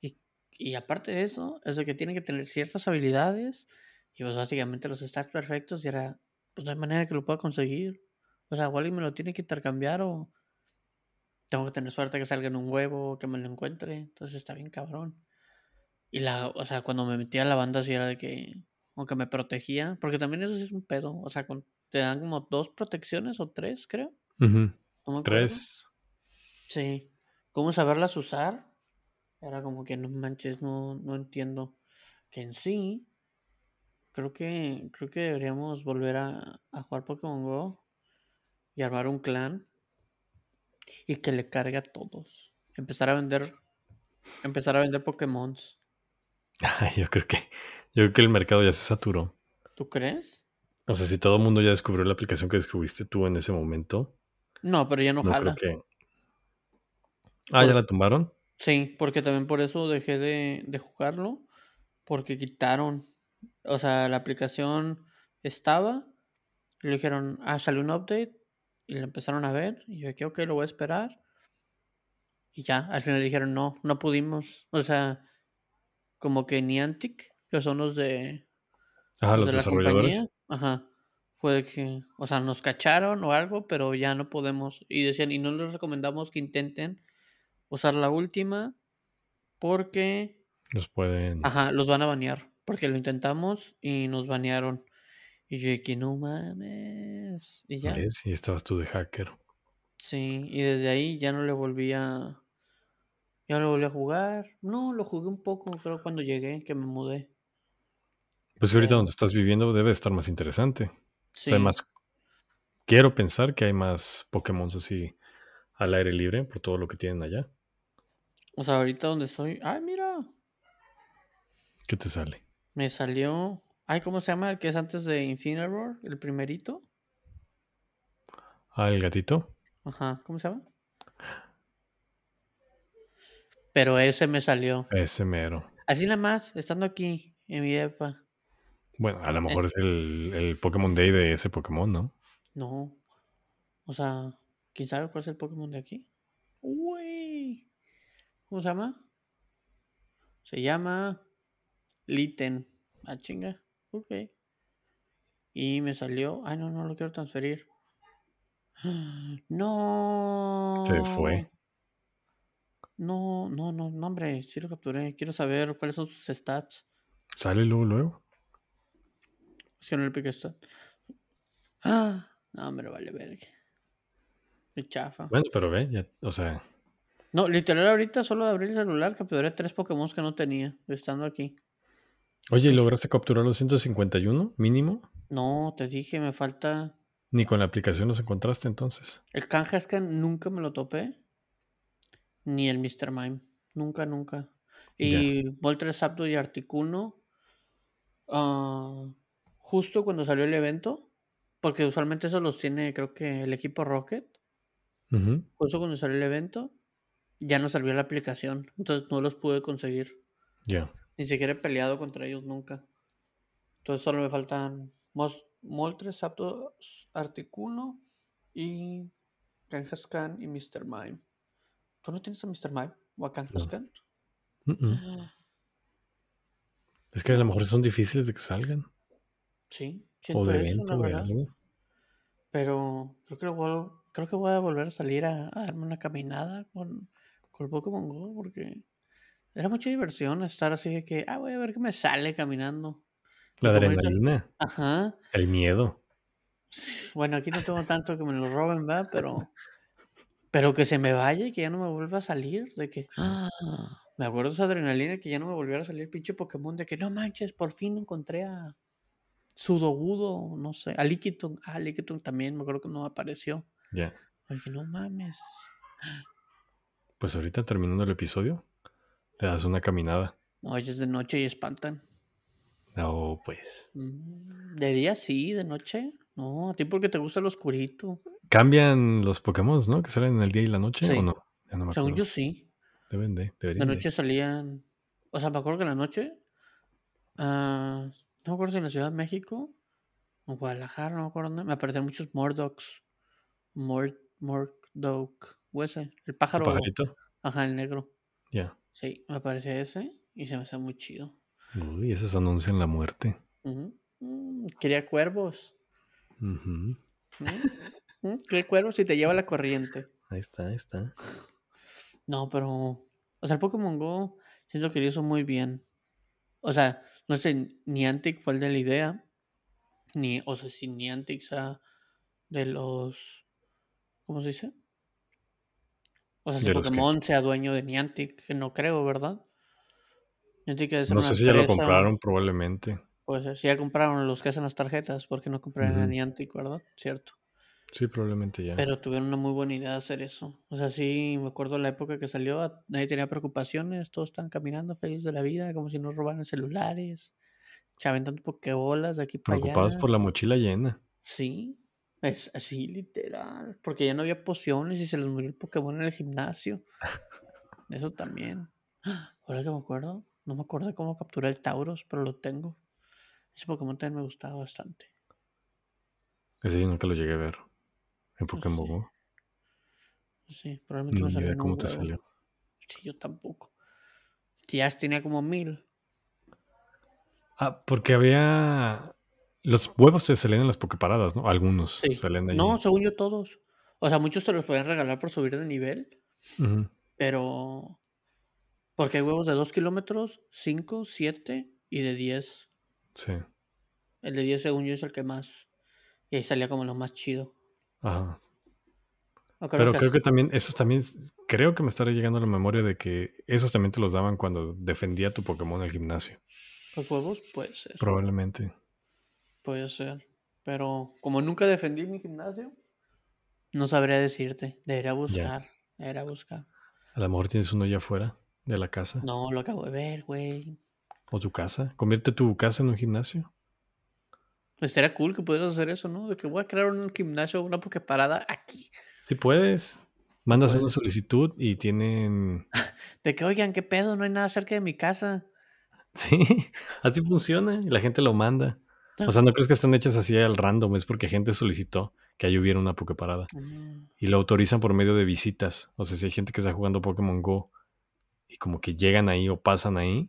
Y, y aparte de eso, es de que tienen que tener ciertas habilidades y pues básicamente los stats perfectos y era, pues no hay manera que lo pueda conseguir. O sea, igual me lo tiene que intercambiar o tengo que tener suerte que salga en un huevo, que me lo encuentre. Entonces está bien cabrón. Y la, o sea, cuando me metía a la banda, sí era de que, aunque me protegía, porque también eso sí es un pedo. O sea, con te dan como dos protecciones o tres, creo. tres. Sí. ¿Cómo saberlas usar? Era como que no manches, no, no entiendo. Que en sí, creo que, creo que deberíamos volver a, a jugar Pokémon Go y armar un clan y que le cargue a todos. Empezar a vender, empezar a vender Pokémon. yo creo que, yo creo que el mercado ya se saturó. ¿Tú crees? O sea, si todo el mundo ya descubrió la aplicación que descubriste tú en ese momento. No, pero ya no, jala. Ah, ¿ya la tumbaron? Sí, porque también por eso dejé de, jugarlo. Porque quitaron. O sea, la aplicación estaba. Y le dijeron, ah, salió un update. Y le empezaron a ver. Y yo dije, ok, lo voy a esperar. Y ya, al final dijeron, no, no pudimos. O sea, como que Niantic, que son los de. Ah, los, desarrolladores. Ajá. Fue que, o sea, nos cacharon o algo, pero ya no podemos. Y decían, y no les recomendamos que intenten usar la última porque... Los pueden... Ajá, los van a banear. Porque lo intentamos y nos banearon. Y yo dije, no mames. Y ya. Y estabas tú de hacker. Sí, y desde ahí ya no le volví a... Ya no le volví a jugar. No, lo jugué un poco, creo, cuando llegué, que me mudé. Pues que ahorita donde estás viviendo debe estar más interesante. Sí. más. Quiero pensar que hay más Pokémon así al aire libre por todo lo que tienen allá. O sea, ahorita donde estoy. ¡Ay, mira! ¿Qué te sale? Me salió. Ay, ¿cómo se llama el que es antes de Incineroar? El primerito. Ah, el gatito. Ajá, ¿cómo se llama? Pero ese me salió. Ese mero. Así nada más, estando aquí, en mi depa. Bueno, a lo mejor es el, el, Pokémon Day de ese Pokémon, ¿no? No. O sea, ¿quién sabe cuál es el Pokémon de aquí? Uy. ¿Cómo se llama? Se llama Litten. Ah, chinga. Ok. Y me salió. Ay, no, no lo quiero transferir. No. Se fue. No, no, no, no, hombre, sí lo capturé. Quiero saber cuáles son sus stats. Sale luego, luego el está. Ah, no, lo vale verga. Qué chafa. Bueno, pero ve, ya, o sea. No, literal, ahorita solo de abrir el celular capturé tres Pokémon que no tenía, estando aquí. Oye, ¿y lograste capturar los 151 mínimo? No, te dije, me falta. Ni con la aplicación los encontraste entonces. El que nunca me lo topé. Ni el Mr. Mime. Nunca, nunca. Y Volter Zapdo y Articuno. Uh, justo cuando salió el evento, porque usualmente eso los tiene, creo que el equipo Rocket. Justo cuando salió el evento, ya no salió la aplicación, entonces no los pude conseguir. Ya. Ni siquiera he peleado contra ellos nunca. Entonces solo me faltan Moltres, Aptos, Articuno y Kangaskhan y Mr. Mime. ¿Tú no tienes a Mr. Mime o a Kangaskhan? Es que a lo mejor son difíciles de que salgan. Sí, o de evento, Pero creo que, voy, creo que voy a volver a salir a, darme una caminada con, con el Pokémon Go porque era mucha diversión estar así de que, ah, voy a ver qué me sale caminando. La adrenalina. Ajá. El miedo. Bueno, aquí no tengo tanto que me lo roben, ¿verdad? Pero, pero que se me vaya y que ya no me vuelva a salir. De que, ah, me acuerdo de esa adrenalina que ya no me volviera a salir pinche Pokémon. De que no manches, por fin encontré a Sudogudo, no sé, a Lickitung. Ah, Lickitung también, me acuerdo que no apareció. Ya. Dije, no mames. Pues ahorita terminando el episodio, le das una caminada. No, es de noche y espantan. No, pues. Mm, de día sí, de noche. No, a ti porque te gusta el oscurito. ¿Cambian los Pokémon, no? ¿Que salen en el día y la noche o no? Según yo sí. Deben de, deberían La noche salían. O sea, me acuerdo que en la noche. Uh, no me acuerdo si en la Ciudad de México o Guadalajara, no me acuerdo dónde. Me aparecían muchos Mordocs. Mord, Mordok. O ese, el pájaro. ¿El pajarito? Ajá, el negro. Ya. Sí, me aparece ese y se me hace muy chido. Uy, esos anuncian la muerte. Mm, quería cuervos. Uh Quería cuervos y te lleva la corriente. Ahí está, ahí está. No, pero. O sea, el Pokémon Go siento que lo hizo muy bien. O sea, no sé, Niantic fue el de la idea. Ni, o sea, si Niantic sea de los. ¿Cómo se dice? O sea, si Pokémon sea dueño de Niantic, que no creo, ¿verdad? no sé si ya lo compraron, probablemente. Pues si ya compraron los que hacen las tarjetas, porque no compraron a Niantic, ¿verdad? Cierto. Sí, probablemente ya. Pero tuvieron una muy buena idea de hacer eso. O sea, sí, me acuerdo la época que salió, nadie tenía preocupaciones, todos estaban caminando felices de la vida, como si no robaran celulares, tanto pokebolas de aquí para allá. Preocupados por la mochila llena. Sí, es así literal, porque ya no había pociones y se les murió el Pokémon en el gimnasio. Eso también. Ahora que me acuerdo, no me acuerdo cómo capturar el Tauros, pero lo tengo. Ese Pokémon también me gustaba bastante. Ese yo nunca lo llegué a ver. En Pokémon Go. Sí, probablemente no, salió. cómo te salió. Sí, yo tampoco. Ya tenía como mil. Ah, porque había. Los huevos te salían en las pokeparadas, ¿no? Algunos sí. salían de No, según yo todos. O sea, muchos te los podían regalar por subir de nivel. Pero porque hay huevos de 2 kilómetros, 5, 7 y de 10. Sí. El de 10 según yo es el que más. Y ahí salía como lo más chido. Ajá. Pero creo que también, esos también, creo que me estará llegando a la memoria de que esos también te los daban cuando defendía tu Pokémon en el gimnasio. Los huevos, puede ser. Probablemente. Puede ser. Pero como nunca defendí mi gimnasio, no sabría decirte. Debería buscar. Debería buscar. A lo mejor tienes uno allá afuera de la casa. No, lo acabo de ver, güey. ¿O tu casa? ¿Convierte tu casa en un gimnasio? Estaría cool que pudieras hacer eso, ¿no? De que voy a crear un gimnasio, una parada aquí. Si puedes. Mandas una solicitud y tienen. De que, oigan, ¿qué pedo? No hay nada cerca de mi casa. Sí, así funciona y la gente lo manda. O sea, no crees que están hechas así al random, es porque gente solicitó que ahí hubiera una Poképarada. Mm. Y lo autorizan por medio de visitas. O sea, si hay gente que está jugando Pokémon Go y como que llegan ahí o pasan ahí,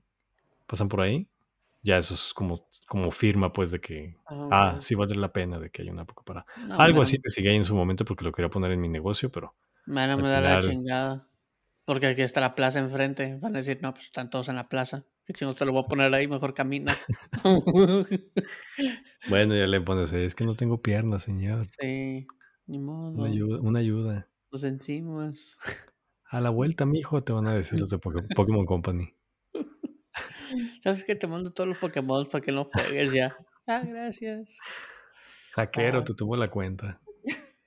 pasan por ahí, ya eso es como, como firma pues de que, ah, ah sí vale la pena de que haya una poco para... Algo así te sigue ahí en su momento porque lo quería poner en mi negocio, pero... Me van a dar la chingada. Porque aquí está la plaza enfrente. Van a decir, no, pues están todos en la plaza. ¿Qué chingos te lo voy a poner ahí? Mejor camina. bueno, ya le pones, es que no tengo piernas, señor. Sí, ni modo. Una ayuda. Una ayuda. Lo sentimos. A la vuelta, mijo, te van a decir los de Pokémon Company. Sabes que te mando todos los Pokémon para que no juegues ya. Ah, gracias. Hackero, te tuvo la cuenta.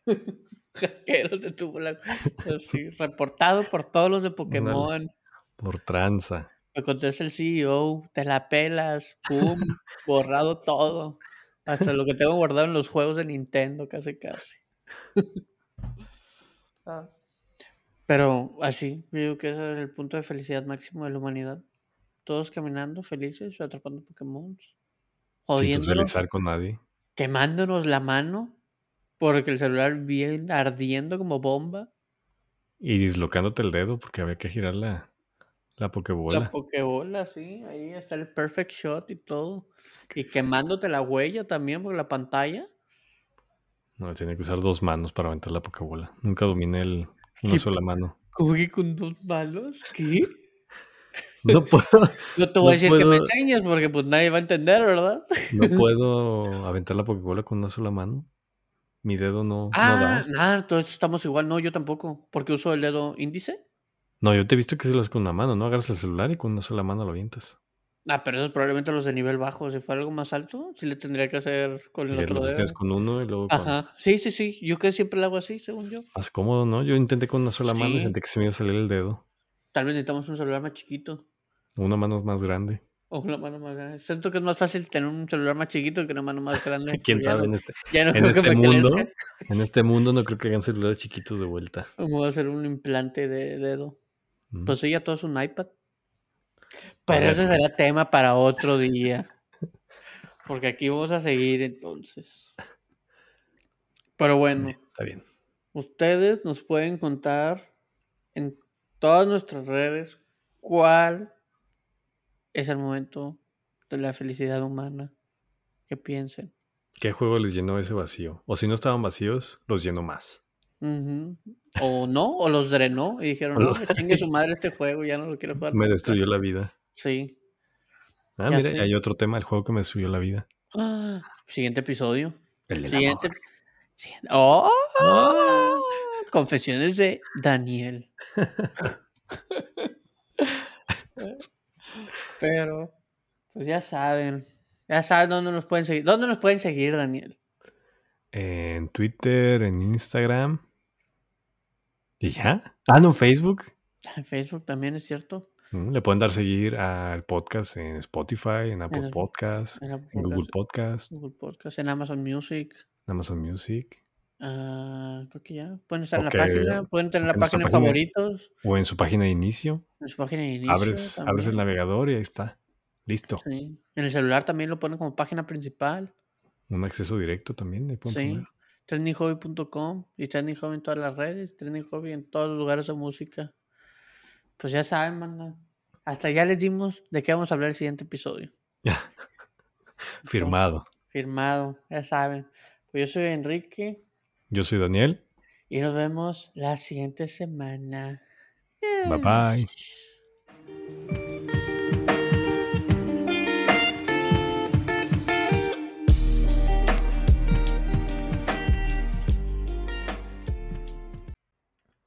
Hackero te tuvo la cuenta. Sí, reportado por todos los de Pokémon. por tranza. Me contesta el CEO, te la pelas, pum, borrado todo. Hasta lo que tengo guardado en los juegos de Nintendo, casi casi. Ah. Pero así, digo que ese es el punto de felicidad máximo de la humanidad. Todos caminando felices, atrapando Pokémon, jodiéndonos. Sin con nadie. Quemándonos la mano porque el celular viene ardiendo como bomba. Y dislocándote el dedo porque había que girar la, la Pokébola. La Pokébola, sí. Ahí está el perfect shot y todo. Y quemándote la huella también por la pantalla. No, tiene que usar dos manos para aventar la Pokébola. Nunca dominé el, una sola mano. ¿Cómo que con dos manos? ¿Qué? No puedo. No te voy a decir que me enseñes porque pues nadie va a entender, ¿verdad? No puedo aventar la Pokébola con una sola mano. Mi dedo no, ah, no da. Nada, todos estamos igual. No, yo tampoco. Porque uso el dedo índice. No, yo te he visto que se lo haces con una mano, ¿no? Agarras el celular y con una sola mano lo avientas. Ah, pero eso es probablemente los de nivel bajo. Si fuera algo más alto, sí le tendría que hacer con el otro dedo. con uno y luego con... Ajá. Sí, sí, sí. Yo que siempre lo hago así, según yo. Más cómodo, ¿no? Yo intenté con una sola mano y sentí que se me iba a salir el dedo. Tal vez necesitamos un celular más chiquito. Una mano más grande. O una mano más grande. Siento que es más fácil tener un celular más chiquito que una mano más grande. ¿Quién sabe? en este, en este mundo, en este mundo no creo que hagan celulares chiquitos de vuelta. Vamos a hacer un implante de dedo. Pues sí, ya todo es un iPad. Pero ese será tema para otro día. Porque aquí vamos a seguir entonces. Pero bueno. Está bien. Ustedes nos pueden contar en todas nuestras redes cuál es el momento de la felicidad humana. Que piensen. ¿Qué juego les llenó ese vacío? O si no estaban vacíos, los llenó más. O no, o los drenó y dijeron, no, chingue su madre este juego, ya no lo quiero jugar. Me destruyó la vida. Sí. Ah, hay otro tema, el juego que me destruyó la vida. Ah, siguiente episodio. El siguiente. ¡Oh! Confesiones de Daniel. Pero, pues ya saben. Ya saben dónde nos pueden seguir. ¿Dónde nos pueden seguir, Daniel? En Twitter, en Instagram. ¿Y ya? Ah, no, Facebook. En Facebook también es cierto. Mm, le pueden dar seguir al podcast en Spotify, en Apple Podcasts, en, Google Podcasts. Google Podcasts, en Amazon Music. En Amazon Music. Ah, creo que ya. Pueden estar en la página, pueden tener la página favoritos. O en su página de inicio. En su página de inicio. Abres, abres el navegador y ahí está. Listo. Sí. En el celular también lo ponen como página principal. Un acceso directo también. Ahí sí. Trendinghobby.com y Trending Hobby en todas las redes. Trending Hobby en todos los lugares de música. Pues ya saben, manda. Hasta ya les dimos de qué vamos a hablar el siguiente episodio. Firmado. firmado, ya saben. Pues yo soy Enrique. Yo soy Daniel. Y nos vemos la siguiente semana. Bye bye.